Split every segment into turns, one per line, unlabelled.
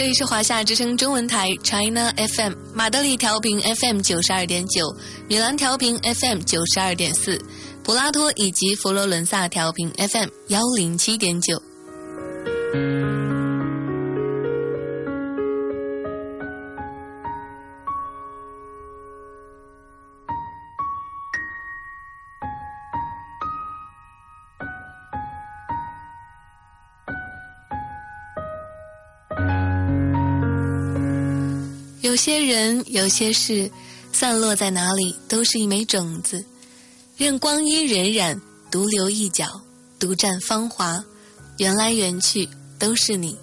这里是华夏之声中文台 China FM，马德里调频 FM 九十二点九，米兰调频 FM 九十二点四，普拉托以及佛罗伦萨调频 FM 幺零七点九。有些人，有些事，散落在哪里，都是一枚种子。任光阴荏苒，独留一角，独占芳华。缘来缘去，都是你。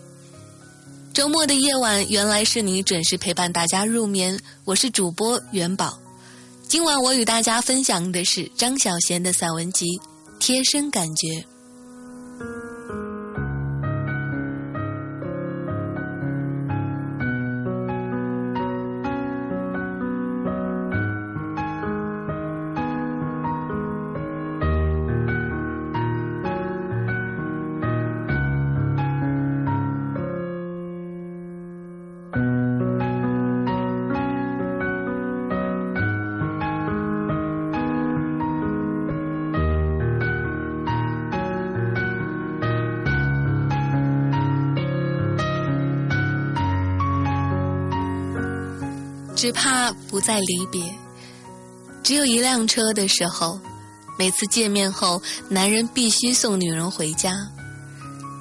周末的夜晚，原来是你准时陪伴大家入眠。我是主播元宝。今晚我与大家分享的是张小娴的散文集《贴身感觉》。只怕不再离别，只有一辆车的时候，每次见面后，男人必须送女人回家。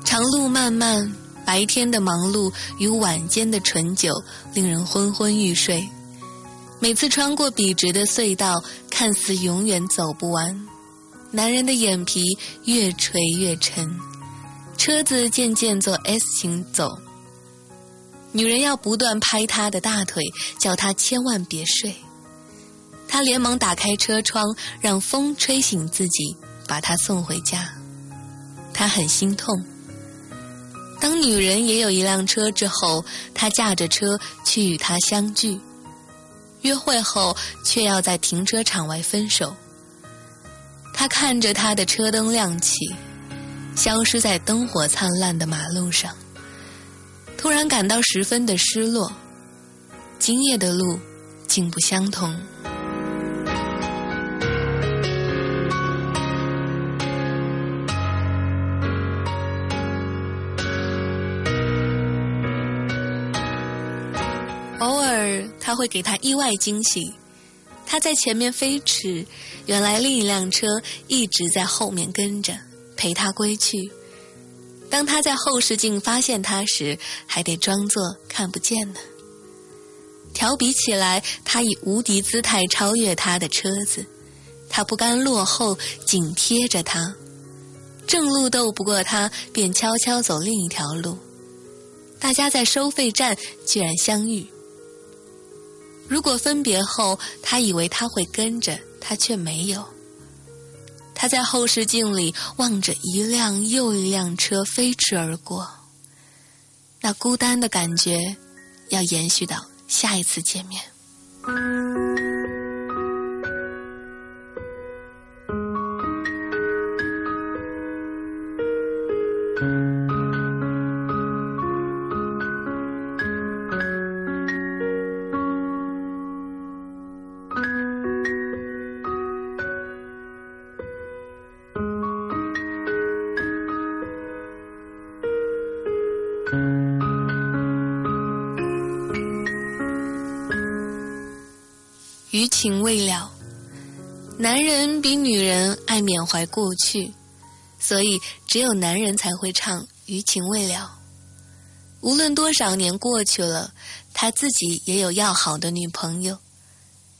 长路漫漫，白天的忙碌与晚间的醇酒，令人昏昏欲睡。每次穿过笔直的隧道，看似永远走不完。男人的眼皮越垂越沉，车子渐渐做 S 型走。女人要不断拍他的大腿，叫他千万别睡。他连忙打开车窗，让风吹醒自己，把他送回家。他很心痛。当女人也有一辆车之后，他驾着车去与她相聚，约会后却要在停车场外分手。他看着他的车灯亮起，消失在灯火灿烂的马路上，突然感到十分的失落。今夜的路，竟不相同。偶尔，他会给他意外惊喜。他在前面飞驰，原来另一辆车一直在后面跟着，陪他归去。当他在后视镜发现他时，还得装作看不见呢。调比起来，他以无敌姿态超越他的车子，他不甘落后，紧贴着他。正路斗不过他，便悄悄走另一条路。大家在收费站居然相遇。如果分别后，他以为他会跟着，他却没有。他在后视镜里望着一辆又一辆车飞驰而过，那孤单的感觉要延续到下一次见面。余情未了，男人比女人爱缅怀过去，所以只有男人才会唱余情未了。无论多少年过去了，他自己也有要好的女朋友，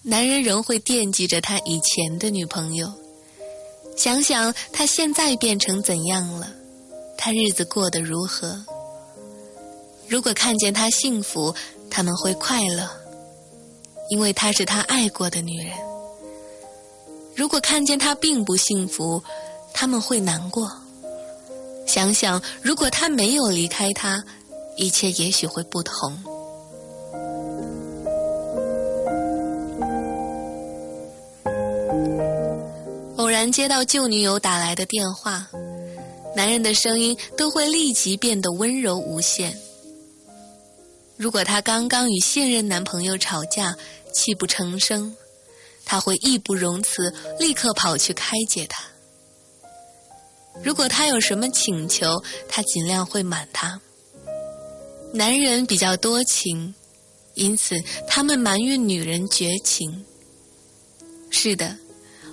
男人仍会惦记着他以前的女朋友。想想他现在变成怎样了，他日子过得如何？如果看见他幸福，他们会快乐。因为她是他爱过的女人。如果看见他并不幸福，他们会难过。想想，如果他没有离开他，一切也许会不同。偶然接到旧女友打来的电话，男人的声音都会立即变得温柔无限。如果他刚刚与现任男朋友吵架，泣不成声，他会义不容辞，立刻跑去开解他。如果他有什么请求，他尽量会满他。男人比较多情，因此他们埋怨女人绝情。是的，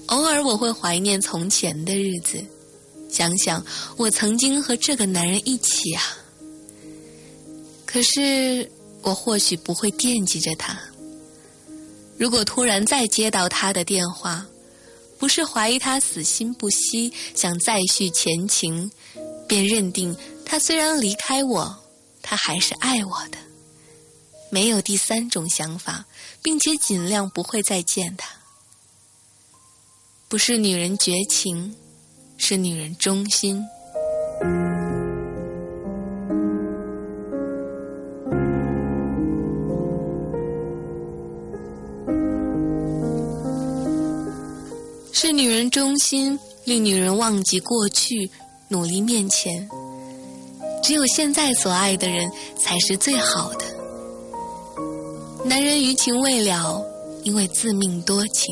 偶尔我会怀念从前的日子，想想我曾经和这个男人一起啊。可是，我或许不会惦记着他。如果突然再接到他的电话，不是怀疑他死心不息，想再续前情，便认定他虽然离开我，他还是爱我的，没有第三种想法，并且尽量不会再见他。不是女人绝情，是女人忠心。是女人忠心，令女人忘记过去，努力面前。只有现在所爱的人才是最好的。男人余情未了，因为自命多情；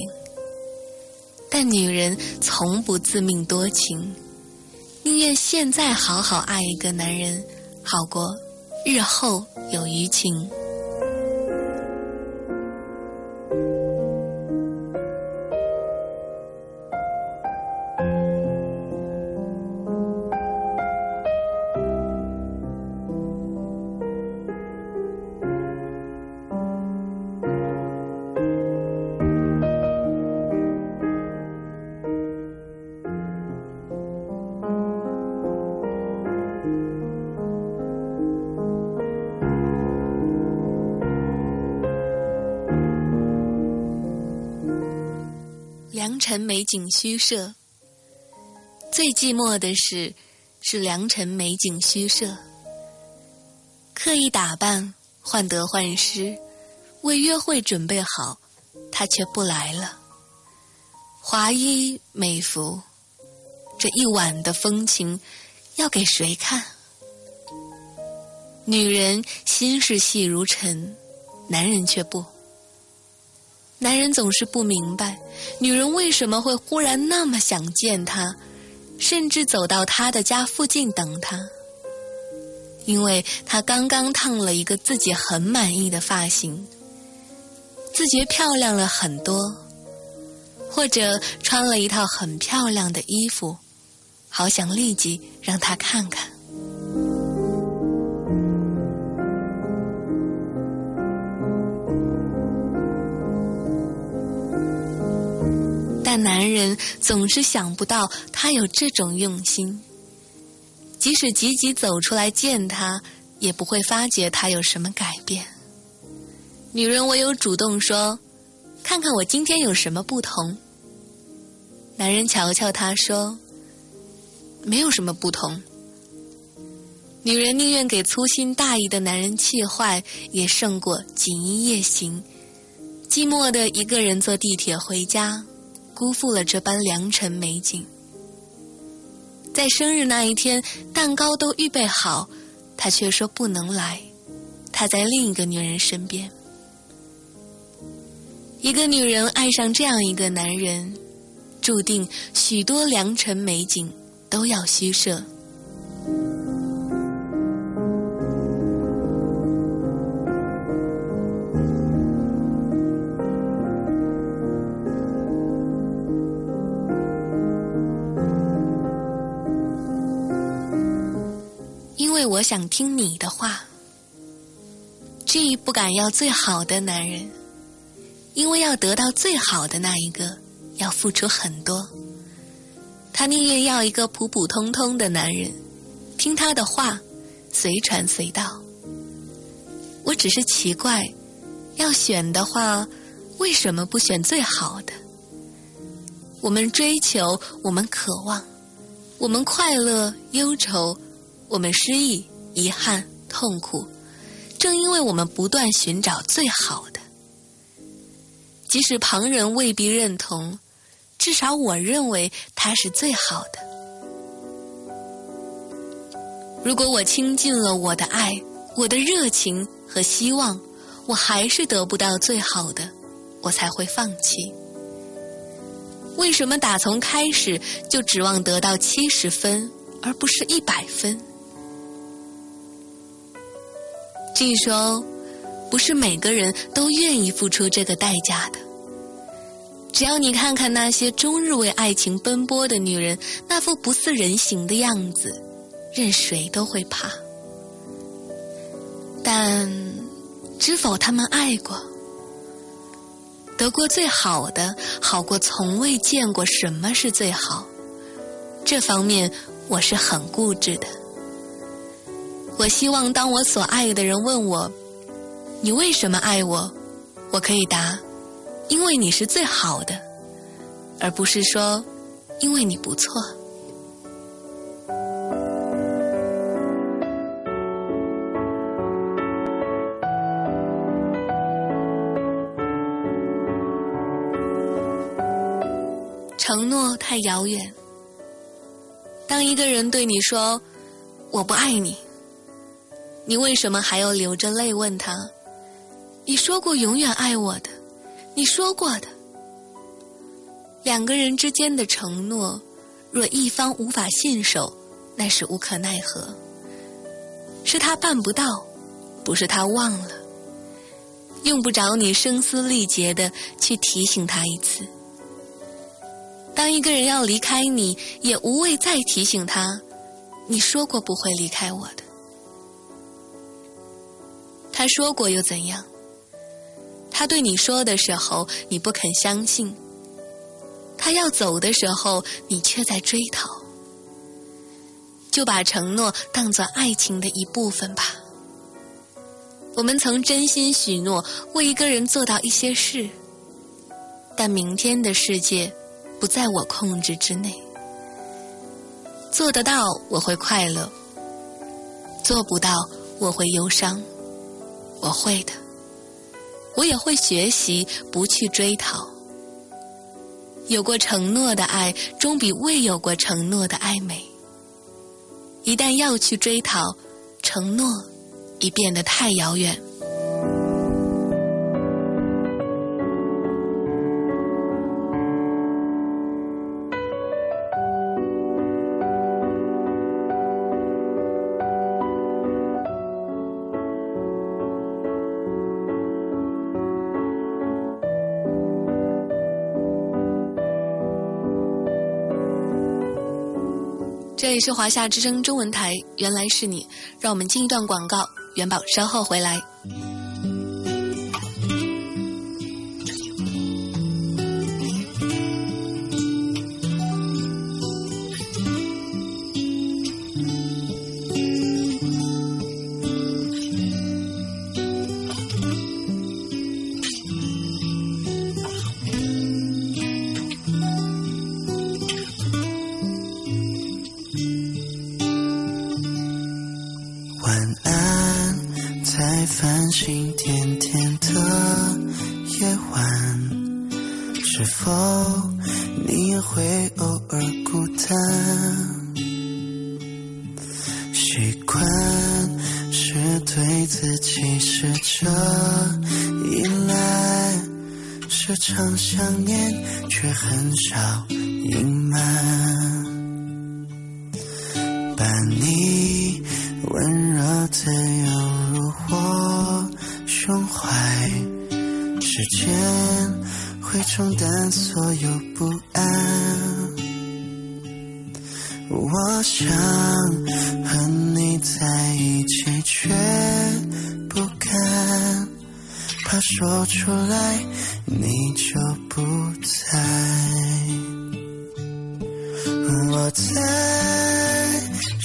但女人从不自命多情，宁愿现在好好爱一个男人，好过日后有余情。良辰美景虚设。最寂寞的是，是良辰美景虚设。刻意打扮，患得患失，为约会准备好，他却不来了。华衣美服，这一晚的风情，要给谁看？女人心是细如尘，男人却不。男人总是不明白，女人为什么会忽然那么想见他，甚至走到他的家附近等他。因为他刚刚烫了一个自己很满意的发型，自觉漂亮了很多，或者穿了一套很漂亮的衣服，好想立即让他看看。但男人总是想不到他有这种用心，即使积极走出来见他，也不会发觉他有什么改变。女人唯有主动说：“看看我今天有什么不同。”男人瞧瞧她说：“没有什么不同。”女人宁愿给粗心大意的男人气坏，也胜过锦衣夜行，寂寞的一个人坐地铁回家。辜负了这般良辰美景，在生日那一天，蛋糕都预备好，他却说不能来。他在另一个女人身边。一个女人爱上这样一个男人，注定许多良辰美景都要虚设。我想听你的话。G 不敢要最好的男人，因为要得到最好的那一个，要付出很多。他宁愿要一个普普通通的男人，听他的话，随传随到。我只是奇怪，要选的话，为什么不选最好的？我们追求，我们渴望，我们快乐忧愁，我们失意。遗憾、痛苦，正因为我们不断寻找最好的，即使旁人未必认同，至少我认为它是最好的。如果我倾尽了我的爱、我的热情和希望，我还是得不到最好的，我才会放弃。为什么打从开始就指望得到七十分，而不是一百分？据说，不是每个人都愿意付出这个代价的。只要你看看那些终日为爱情奔波的女人，那副不似人形的样子，任谁都会怕。但，知否他们爱过？得过最好的，好过从未见过什么是最好。这方面，我是很固执的。我希望，当我所爱的人问我：“你为什么爱我？”我可以答：“因为你是最好的，而不是说因为你不错。”承诺太遥远。当一个人对你说：“我不爱你。”你为什么还要流着泪问他？你说过永远爱我的，你说过的。两个人之间的承诺，若一方无法信守，那是无可奈何。是他办不到，不是他忘了。用不着你声嘶力竭的去提醒他一次。当一个人要离开你，也无谓再提醒他，你说过不会离开我的。他说过又怎样？他对你说的时候，你不肯相信；他要走的时候，你却在追讨。就把承诺当作爱情的一部分吧。我们曾真心许诺为一个人做到一些事，但明天的世界不在我控制之内。做得到，我会快乐；做不到，我会忧伤。我会的，我也会学习，不去追讨。有过承诺的爱，终比未有过承诺的爱美。一旦要去追讨，承诺已变得太遥远。是华夏之声中文台，原来是你，让我们进一段广告，元宝稍后回来。
时常想念却很少隐瞒，把你温柔的拥入我胸怀，时间会冲淡所有不安。我想和你在一起，却不敢，怕说出来。你就不在，我在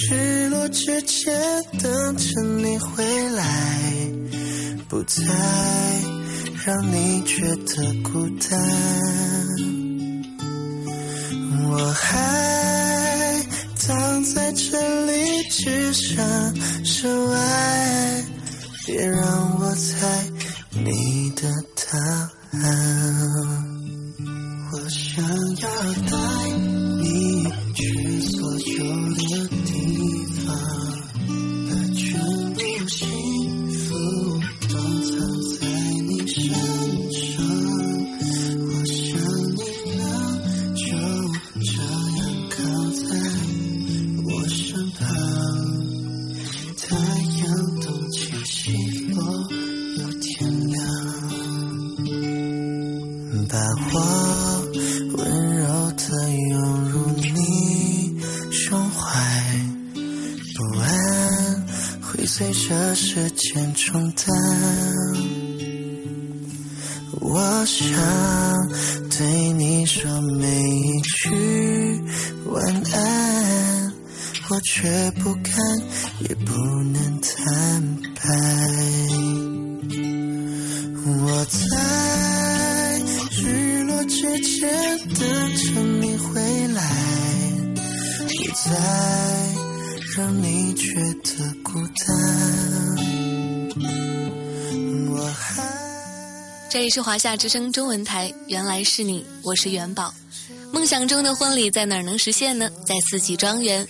日落之前等着你回来，不再让你觉得孤单。我还躺在这里，只想是爱，别让我猜你的答我想要带时间冲淡。我想对你说每一句晚安，我却不敢也不能坦白。我在日落。之前等着你回来，不再让你觉得孤单。
这里是华夏之声中文台，原来是你，我是元宝。梦想中的婚礼在哪儿能实现呢？在四季庄园。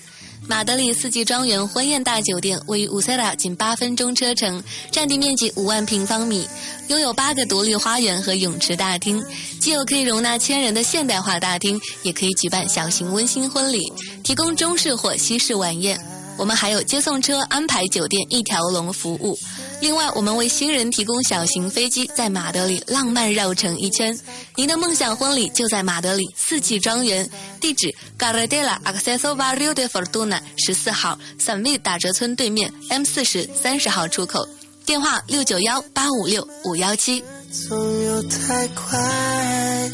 马德里四季庄园婚宴大酒店位于乌塞拉仅八分钟车程，占地面积五万平方米，拥有八个独立花园和泳池大厅，既有可以容纳千人的现代化大厅，也可以举办小型温馨婚礼，提供中式或西式晚宴。我们还有接送车、安排酒店一条龙服务。另外，我们为新人提供小型飞机，在马德里浪漫绕城一圈。您的梦想婚礼就在马德里四季庄园，地址 Garadela Acceso Barrio de Fortuna 十四号散 V 打折村对面 M 四十三十号出口，电话六九幺八五六五幺七。
总有太快，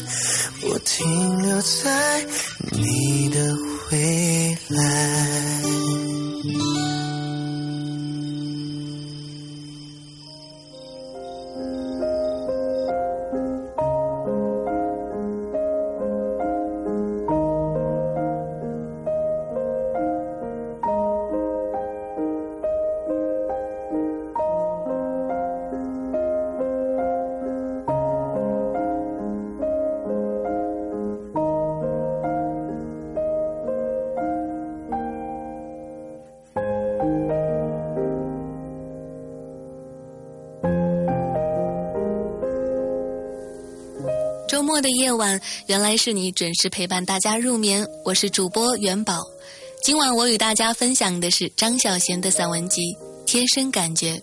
我停留在你的未来。
末的夜晚，原来是你准时陪伴大家入眠。我是主播元宝，今晚我与大家分享的是张小娴的散文集《贴身感觉》。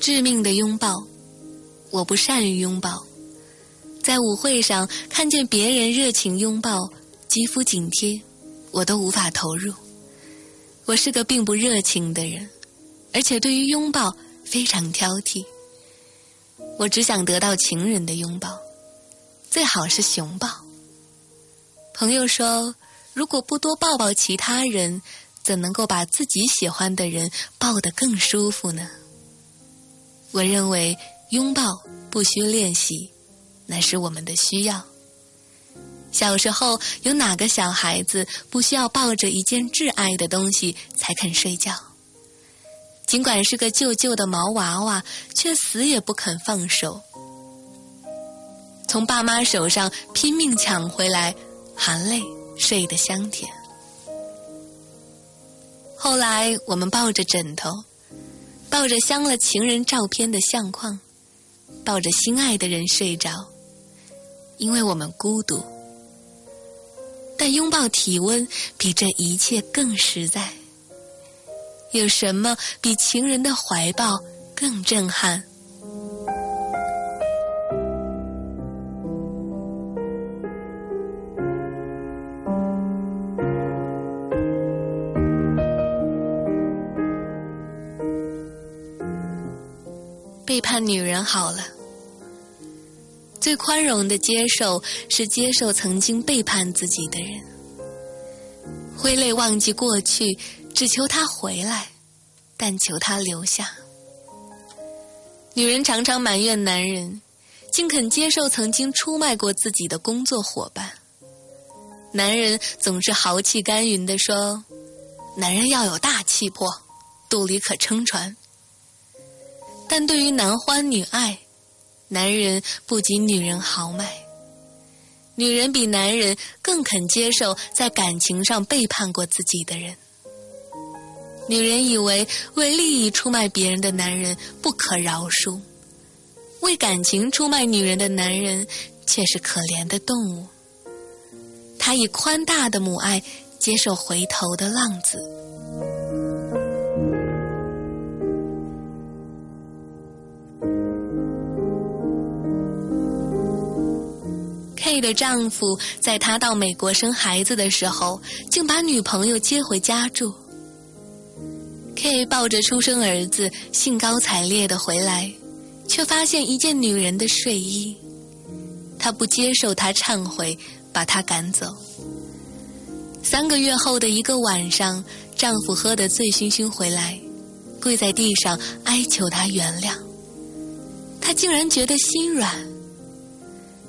致命的拥抱，我不善于拥抱。舞会上看见别人热情拥抱，肌肤紧贴，我都无法投入。我是个并不热情的人，而且对于拥抱非常挑剔。我只想得到情人的拥抱，最好是熊抱。朋友说，如果不多抱抱其他人，怎能够把自己喜欢的人抱得更舒服呢？我认为拥抱不需练习，那是我们的需要。小时候有哪个小孩子不需要抱着一件挚爱的东西才肯睡觉？尽管是个旧旧的毛娃娃，却死也不肯放手。从爸妈手上拼命抢回来，含泪睡得香甜。后来我们抱着枕头。抱着镶了情人照片的相框，抱着心爱的人睡着，因为我们孤独。但拥抱体温比这一切更实在。有什么比情人的怀抱更震撼？背叛女人好了，最宽容的接受是接受曾经背叛自己的人，挥泪忘记过去，只求他回来，但求他留下。女人常常埋怨男人，竟肯接受曾经出卖过自己的工作伙伴。男人总是豪气干云地说：“男人要有大气魄，肚里可撑船。”但对于男欢女爱，男人不及女人豪迈。女人比男人更肯接受在感情上背叛过自己的人。女人以为为利益出卖别人的男人不可饶恕，为感情出卖女人的男人却是可怜的动物。他以宽大的母爱接受回头的浪子。K 的丈夫在他到美国生孩子的时候，竟把女朋友接回家住。K 抱着出生儿子，兴高采烈的回来，却发现一件女人的睡衣。他不接受他忏悔，把他赶走。三个月后的一个晚上，丈夫喝得醉醺醺回来，跪在地上哀求她原谅。她竟然觉得心软。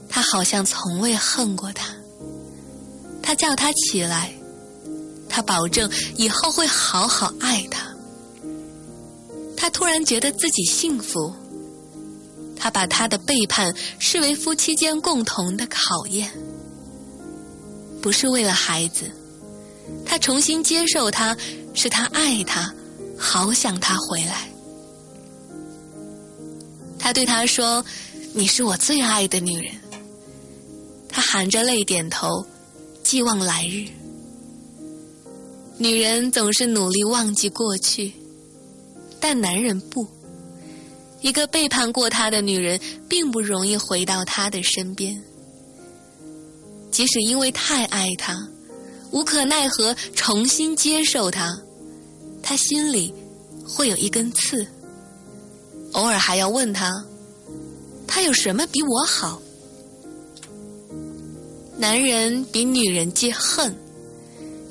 他好像从未恨过他。他叫他起来，他保证以后会好好爱他。他突然觉得自己幸福。他把他的背叛视为夫妻间共同的考验，不是为了孩子。他重新接受他，是他爱他，好想他回来。他对他说：“你是我最爱的女人。”他含着泪点头，寄望来日。女人总是努力忘记过去，但男人不。一个背叛过他的女人，并不容易回到他的身边。即使因为太爱他，无可奈何重新接受他，他心里会有一根刺。偶尔还要问他，他有什么比我好？男人比女人记恨，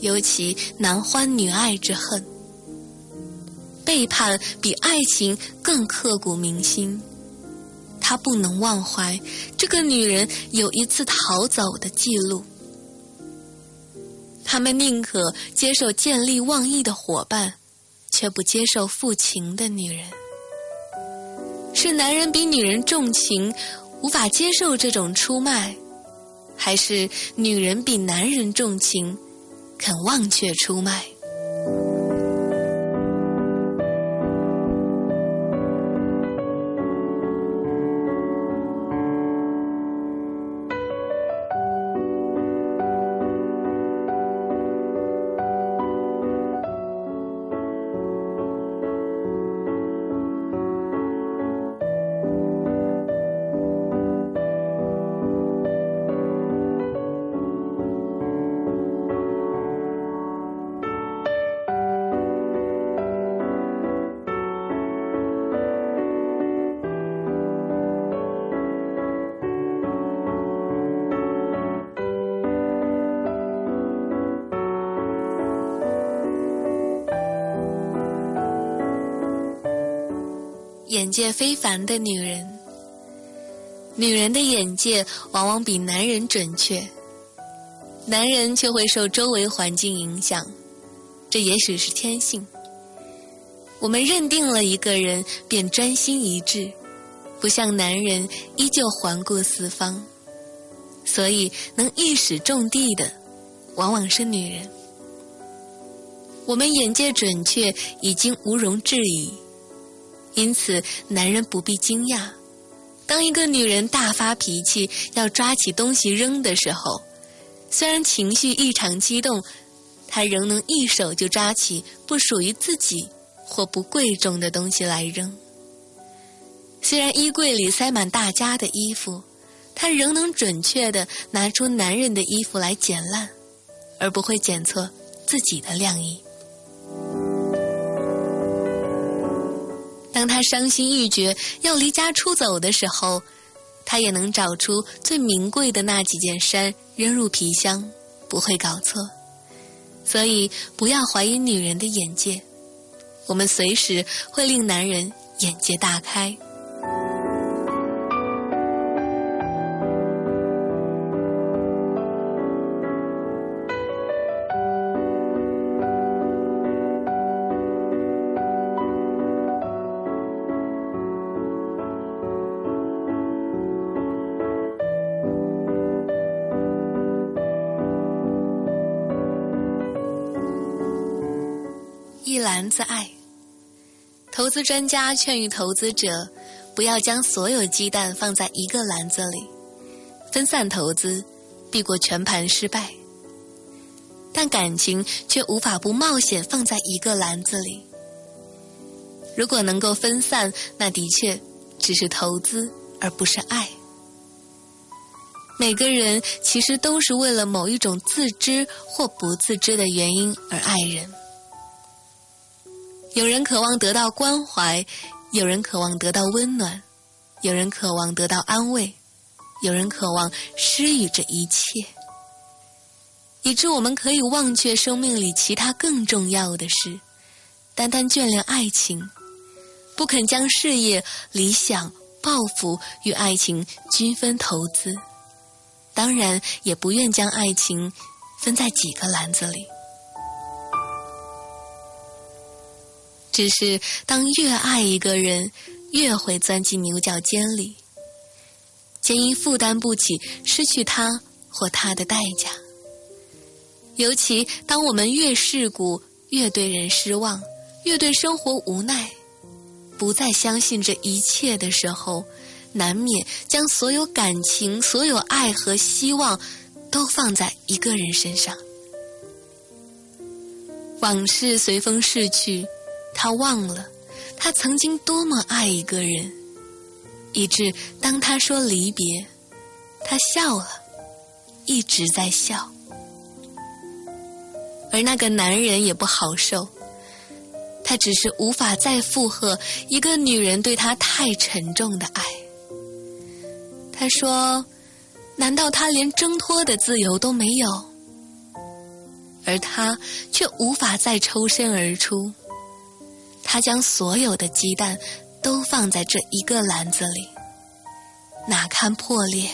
尤其男欢女爱之恨。背叛比爱情更刻骨铭心，他不能忘怀这个女人有一次逃走的记录。他们宁可接受见利忘义的伙伴，却不接受负情的女人。是男人比女人重情，无法接受这种出卖。还是女人比男人重情，肯忘却出卖？界非凡的女人，女人的眼界往往比男人准确，男人却会受周围环境影响，这也许是天性。我们认定了一个人便专心一致，不像男人依旧环顾四方，所以能一矢中的的，往往是女人。我们眼界准确，已经毋容置疑。因此，男人不必惊讶。当一个女人大发脾气，要抓起东西扔的时候，虽然情绪异常激动，她仍能一手就抓起不属于自己或不贵重的东西来扔。虽然衣柜里塞满大家的衣服，她仍能准确地拿出男人的衣服来捡烂，而不会捡错自己的晾衣。当他伤心欲绝要离家出走的时候，他也能找出最名贵的那几件衫扔入皮箱，不会搞错。所以不要怀疑女人的眼界，我们随时会令男人眼界大开。自爱，投资专家劝喻投资者不要将所有鸡蛋放在一个篮子里，分散投资，避过全盘失败。但感情却无法不冒险放在一个篮子里。如果能够分散，那的确只是投资，而不是爱。每个人其实都是为了某一种自知或不自知的原因而爱人。有人渴望得到关怀，有人渴望得到温暖，有人渴望得到安慰，有人渴望施予这一切，以致我们可以忘却生命里其他更重要的事，单单眷恋爱情，不肯将事业、理想、抱负与爱情均分投资，当然也不愿将爱情分在几个篮子里。只是，当越爱一个人，越会钻进牛角尖里，皆因负担不起失去他或他的代价。尤其当我们越世故，越对人失望，越对生活无奈，不再相信这一切的时候，难免将所有感情、所有爱和希望，都放在一个人身上。往事随风逝去。他忘了，他曾经多么爱一个人，以致当他说离别，他笑了，一直在笑。而那个男人也不好受，他只是无法再负荷一个女人对他太沉重的爱。他说：“难道他连挣脱的自由都没有？”而他却无法再抽身而出。他将所有的鸡蛋都放在这一个篮子里，哪堪破裂？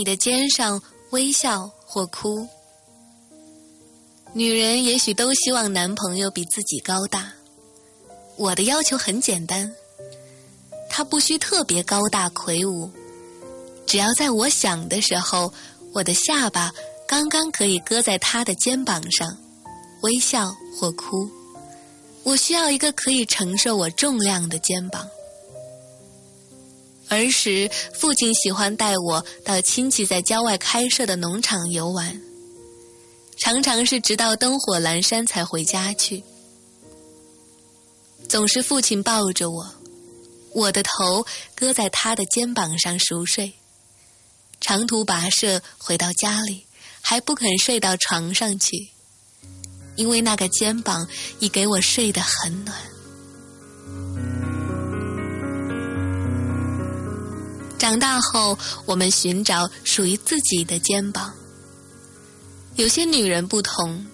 你的肩上微笑或哭。女人也许都希望男朋友比自己高大。我的要求很简单，他不需特别高大魁梧，只要在我想的时候，我的下巴刚刚可以搁在他的肩膀上，微笑或哭。我需要一个可以承受我重量的肩膀。儿时，父亲喜欢带我到亲戚在郊外开设的农场游玩，常常是直到灯火阑珊才回家去。总是父亲抱着我，我的头搁在他的肩膀上熟睡。长途跋涉回到家里，还不肯睡到床上去，因为那个肩膀已给我睡得很暖。长大后，我们寻找属于自己的肩膀。有些女人不同，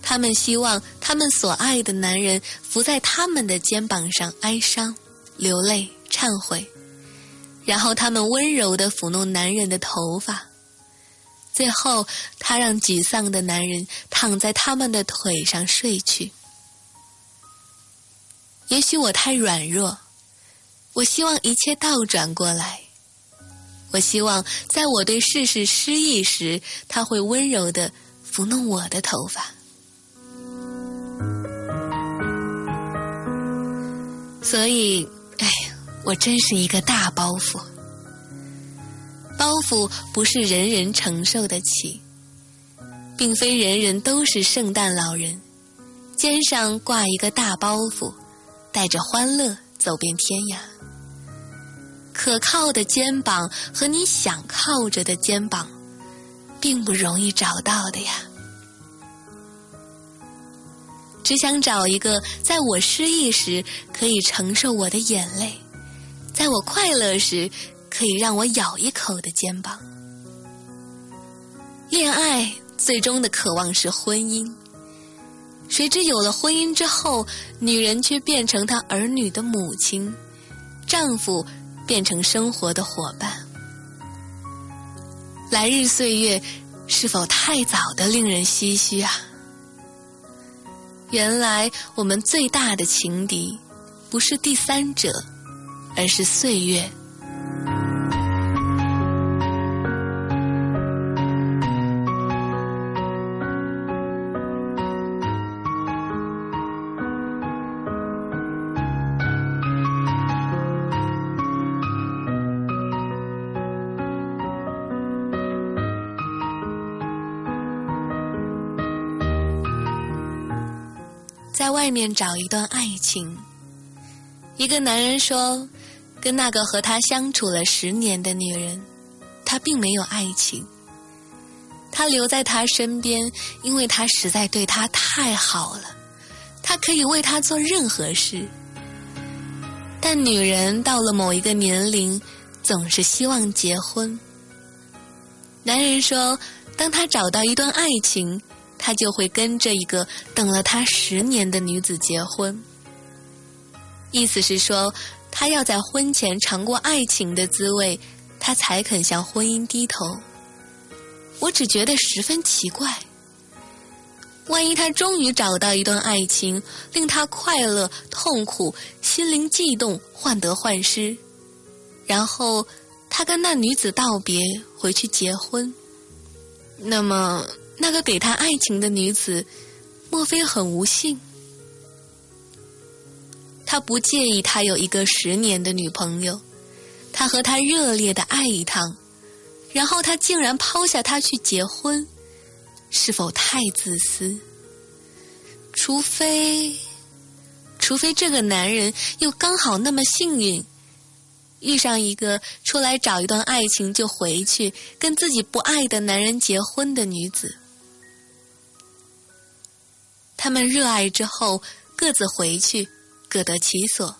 她们希望她们所爱的男人伏在她们的肩膀上哀伤、流泪、忏悔，然后她们温柔地抚弄男人的头发，最后她让沮丧的男人躺在他们的腿上睡去。也许我太软弱，我希望一切倒转过来。我希望在我对世事失意时，他会温柔的抚弄我的头发。所以，哎，我真是一个大包袱。包袱不是人人承受得起，并非人人都是圣诞老人，肩上挂一个大包袱，带着欢乐走遍天涯。可靠的肩膀和你想靠着的肩膀，并不容易找到的呀。只想找一个在我失意时可以承受我的眼泪，在我快乐时可以让我咬一口的肩膀。恋爱最终的渴望是婚姻，谁知有了婚姻之后，女人却变成她儿女的母亲，丈夫。变成生活的伙伴，来日岁月是否太早的令人唏嘘啊？原来我们最大的情敌，不是第三者，而是岁月。外面找一段爱情。一个男人说，跟那个和他相处了十年的女人，他并没有爱情。他留在他身边，因为他实在对他太好了，他可以为他做任何事。但女人到了某一个年龄，总是希望结婚。男人说，当他找到一段爱情。他就会跟这一个等了他十年的女子结婚，意思是说，他要在婚前尝过爱情的滋味，他才肯向婚姻低头。我只觉得十分奇怪，万一他终于找到一段爱情，令他快乐、痛苦、心灵悸动、患得患失，然后他跟那女子道别，回去结婚，那么。那个给他爱情的女子，莫非很无幸？他不介意他有一个十年的女朋友，他和他热烈的爱一趟，然后他竟然抛下她去结婚，是否太自私？除非，除非这个男人又刚好那么幸运。遇上一个出来找一段爱情就回去跟自己不爱的男人结婚的女子。他们热爱之后各自回去，各得其所。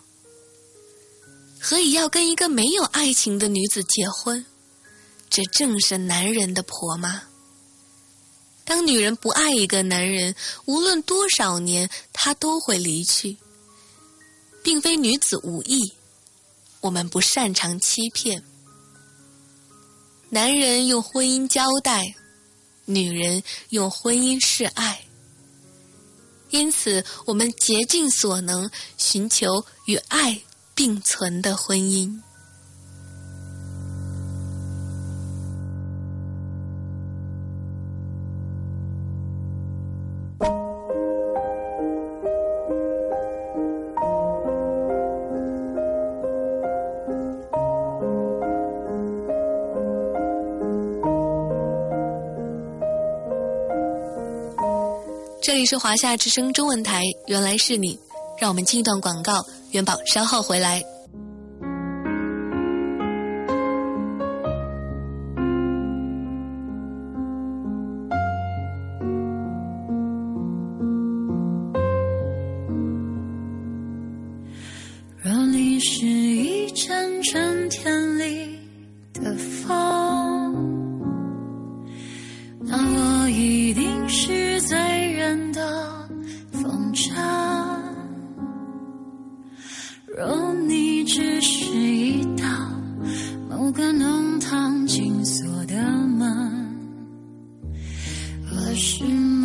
何以要跟一个没有爱情的女子结婚？这正是男人的婆妈。当女人不爱一个男人，无论多少年，他都会离去。并非女子无意，我们不擅长欺骗。
男人用婚姻交代，女人用婚姻示爱。因此，我们竭尽所能寻求与爱并存的婚姻。这里是华夏之声中文台，原来是你，让我们进一段广告，元宝稍后回来。是吗？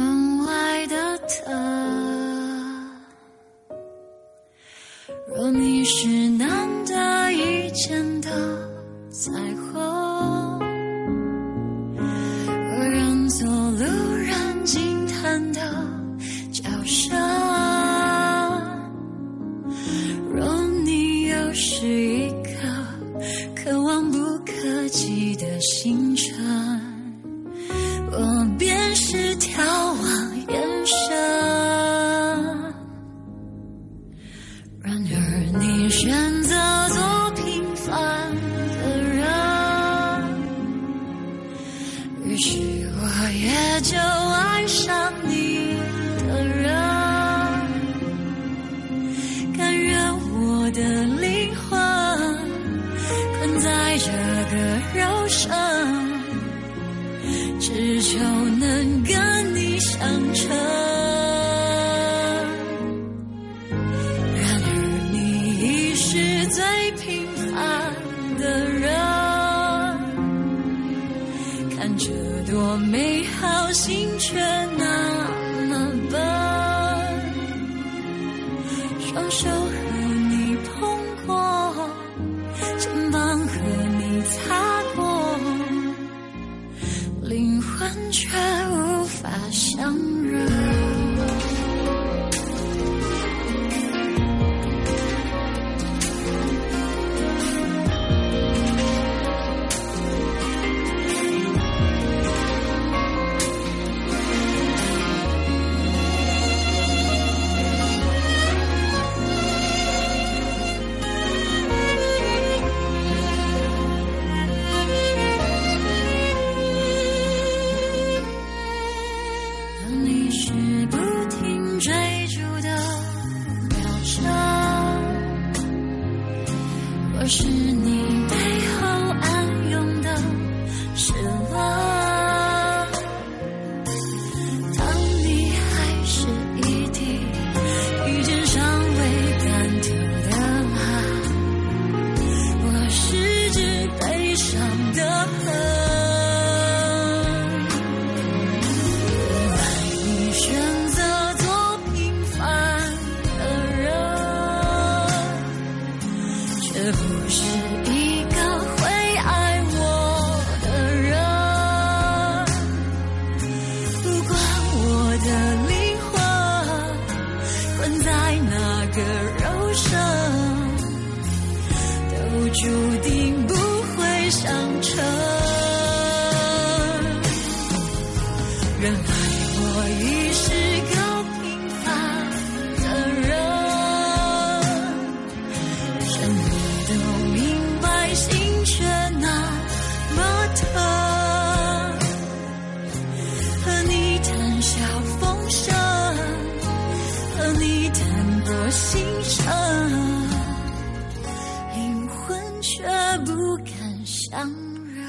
当然。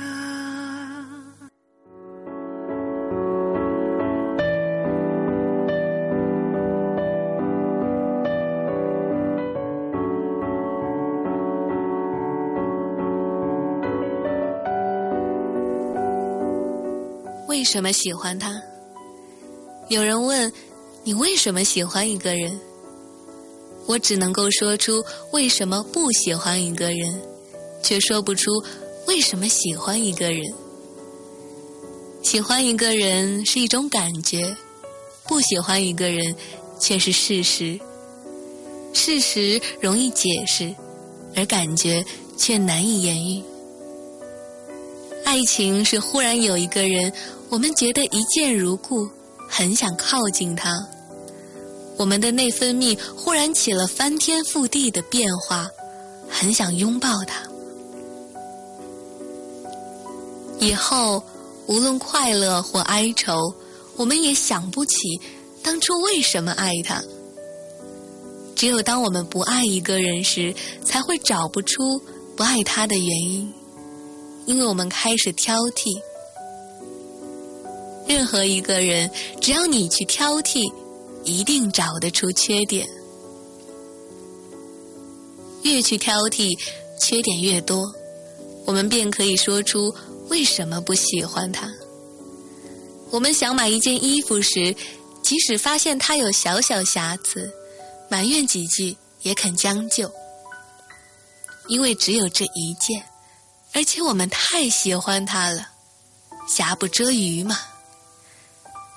为什么喜欢他？有人问你为什么喜欢一个人？我只能够说出为什么不喜欢一个人却说不出为什么喜欢一个人。喜欢一个人是一种感觉，不喜欢一个人却是事实。事实容易解释，而感觉却难以言喻。爱情是忽然有一个人，我们觉得一见如故，很想靠近他。我们的内分泌忽然起了翻天覆地的变化，很想拥抱他。以后无论快乐或哀愁，我们也想不起当初为什么爱他。只有当我们不爱一个人时，才会找不出不爱他的原因，因为我们开始挑剔。任何一个人，只要你去挑剔，一定找得出缺点。越去挑剔，缺点越多，我们便可以说出为什么不喜欢它。我们想买一件衣服时，即使发现它有小小瑕疵。埋怨几句也肯将就，因为只有这一件，而且我们太喜欢它了，瑕不遮瑜嘛。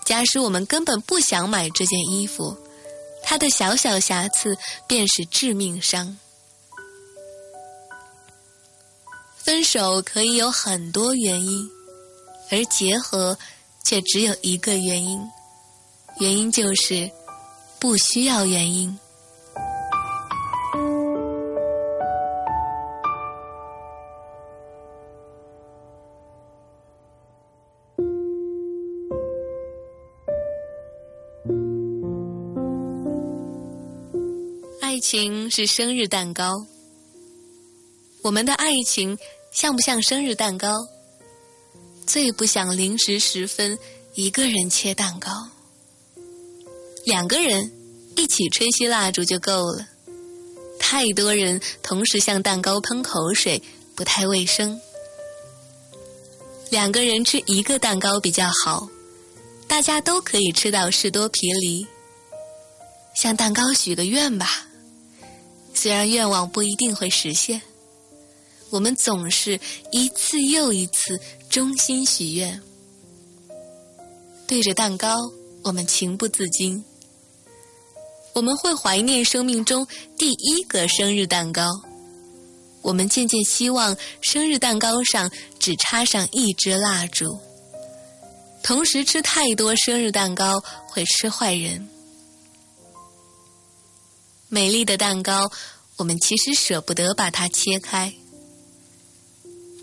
假使我们根本不想买这件衣服，它的小小瑕疵便是致命伤。分手可以有很多原因，而结合却只有一个原因，原因就是不需要原因。爱情是生日蛋糕，我们的爱情像不像生日蛋糕？最不想临时时分一个人切蛋糕，两个人一起吹熄蜡烛就够了。太多人同时向蛋糕喷口水，不太卫生。两个人吃一个蛋糕比较好，大家都可以吃到士多啤梨。向蛋糕许个愿吧。虽然愿望不一定会实现，我们总是一次又一次衷心许愿。对着蛋糕，我们情不自禁。我们会怀念生命中第一个生日蛋糕。我们渐渐希望生日蛋糕上只插上一支蜡烛。同时吃太多生日蛋糕会吃坏人。美丽的蛋糕，我们其实舍不得把它切开。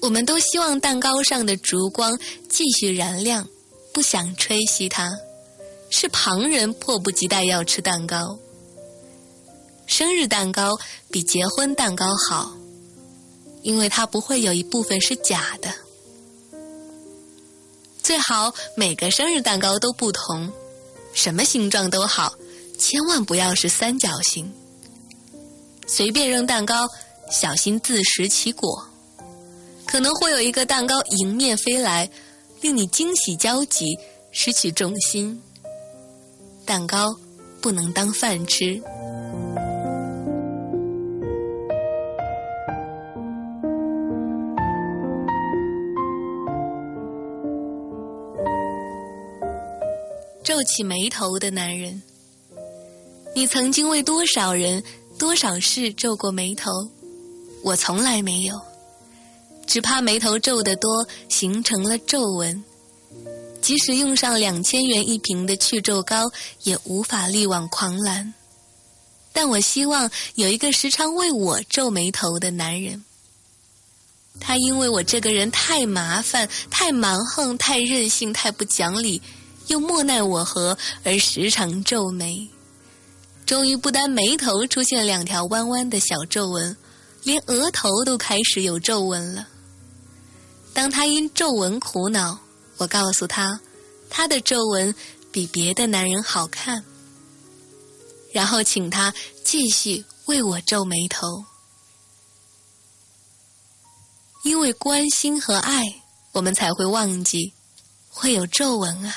我们都希望蛋糕上的烛光继续燃亮，不想吹熄它。是旁人迫不及待要吃蛋糕。生日蛋糕比结婚蛋糕好，因为它不会有一部分是假的。最好每个生日蛋糕都不同，什么形状都好。千万不要是三角形。随便扔蛋糕，小心自食其果。可能会有一个蛋糕迎面飞来，令你惊喜交集，失去重心。蛋糕不能当饭吃。皱起眉头的男人。你曾经为多少人、多少事皱过眉头？我从来没有，只怕眉头皱得多，形成了皱纹。即使用上两千元一瓶的去皱膏，也无法力挽狂澜。但我希望有一个时常为我皱眉头的男人。他因为我这个人太麻烦、太蛮横、太任性、太不讲理，又莫奈我何，而时常皱眉。终于，不单眉头出现两条弯弯的小皱纹，连额头都开始有皱纹了。当他因皱纹苦恼，我告诉他，他的皱纹比别的男人好看，然后请他继续为我皱眉头。因为关心和爱，我们才会忘记会有皱纹啊。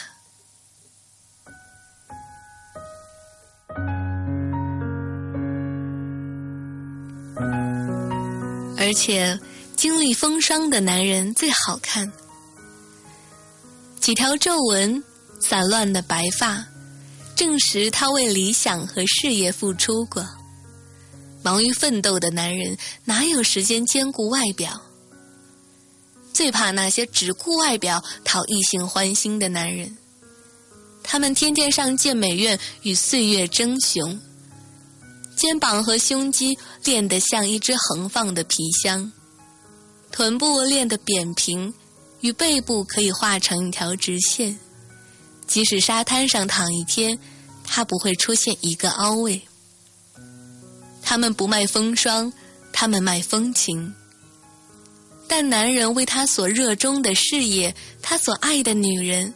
而且，经历风霜的男人最好看。几条皱纹、散乱的白发，证实他为理想和事业付出过。忙于奋斗的男人哪有时间兼顾外表？最怕那些只顾外表讨异性欢心的男人。他们天天上健美院与岁月争雄，肩膀和胸肌练得像一只横放的皮箱，臀部练得扁平。与背部可以画成一条直线，即使沙滩上躺一天，它不会出现一个凹位。他们不卖风霜，他们卖风情。但男人为他所热衷的事业，他所爱的女人，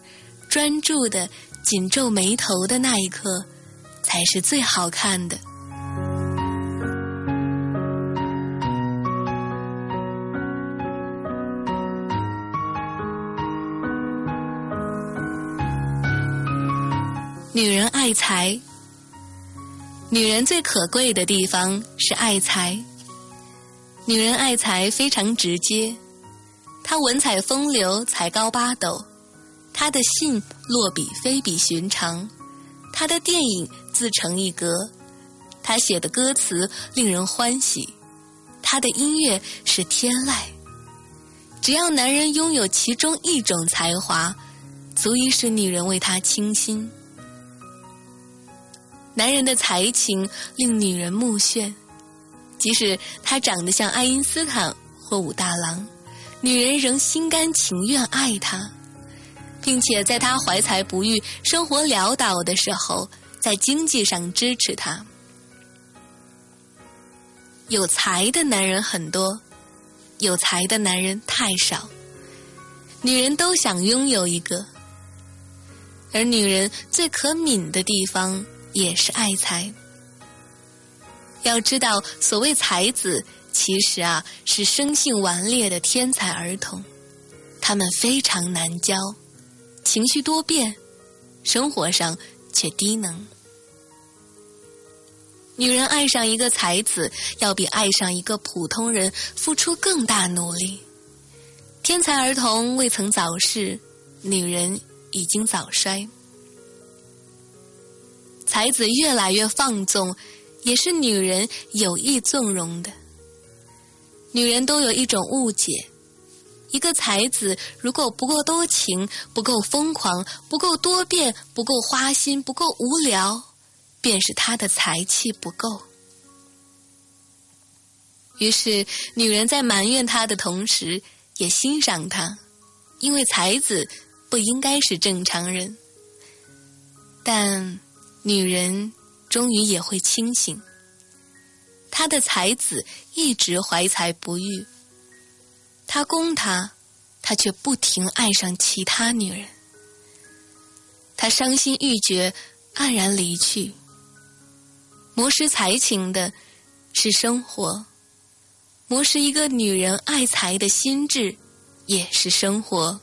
专注的紧皱眉头的那一刻，才是最好看的。女人爱财，女人最可贵的地方是爱财。女人爱财非常直接，她文采风流，才高八斗；她的信落笔非比寻常，她的电影自成一格，她写的歌词令人欢喜，她的音乐是天籁。只要男人拥有其中一种才华，足以使女人为他倾心。男人的才情令女人目眩，即使他长得像爱因斯坦或武大郎，女人仍心甘情愿爱他，并且在他怀才不遇、生活潦倒的时候，在经济上支持他。有才的男人很多，有才的男人太少，女人都想拥有一个，而女人最可悯的地方。也是爱财。要知道，所谓才子，其实啊是生性顽劣的天才儿童，他们非常难教，情绪多变，生活上却低能。女人爱上一个才子，要比爱上一个普通人付出更大努力。天才儿童未曾早逝，女人已经早衰。才子越来越放纵，也是女人有意纵容的。女人都有一种误解：一个才子如果不够多情、不够疯狂、不够多变、不够花心、不够无聊，便是他的才气不够。于是，女人在埋怨他的同时，也欣赏他，因为才子不应该是正常人。但。女人终于也会清醒。她的才子一直怀才不遇，他攻她，他却不停爱上其他女人。他伤心欲绝，黯然离去。磨蚀才情的是生活，磨蚀一个女人爱财的心智，也是生活。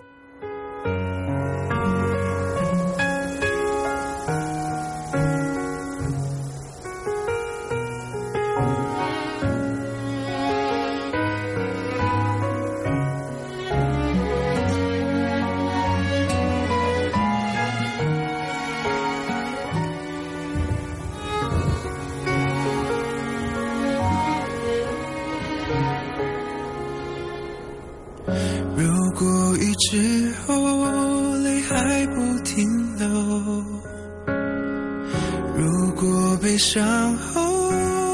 伤后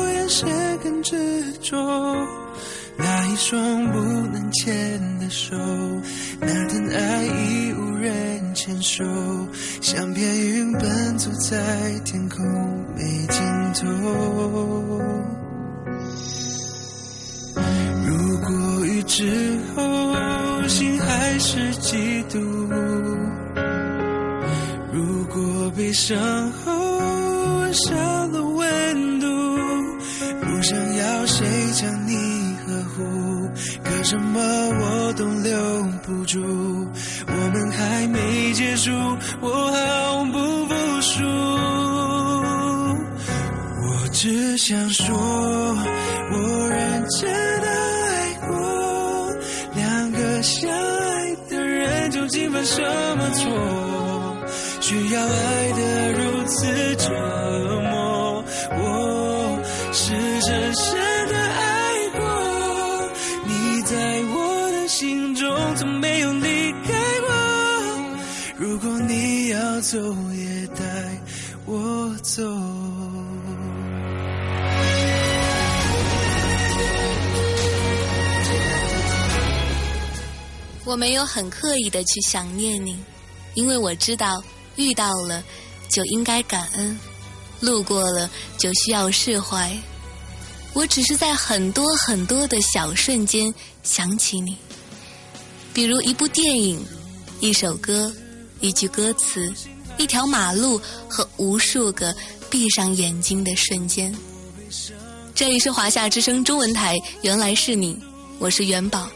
眼线更执着，那一双不能牵的手，那段爱已无人牵手，像片云奔走在天空没尽头。如果雨之后心还是嫉妒，如果悲伤后少了温度，不。想要谁将你呵护？可什么我都留不住。我们还没结束，我毫不服输。我只想说，我认真的爱过，两个相爱的人究竟犯什么错，需要爱的人此折磨？我是深深的爱过，你在我的心中从没有离开过。如果你要走，也带我走。
我没有很刻意的去想念你，因为我知道遇到了就应该感恩，路过了就需要释怀。我只是在很多很多的小瞬间想起你，比如一部电影、一首歌、一句歌词、一条马路和无数个闭上眼睛的瞬间。这里是华夏之声中文台，原来是你，我是元宝，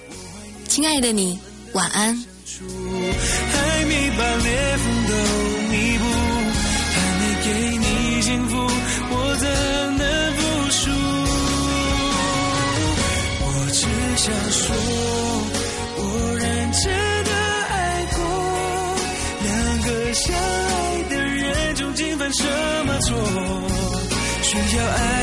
亲爱的你。晚安。
想说，我认真的爱过，两个相爱的人究竟犯什么错，需要爱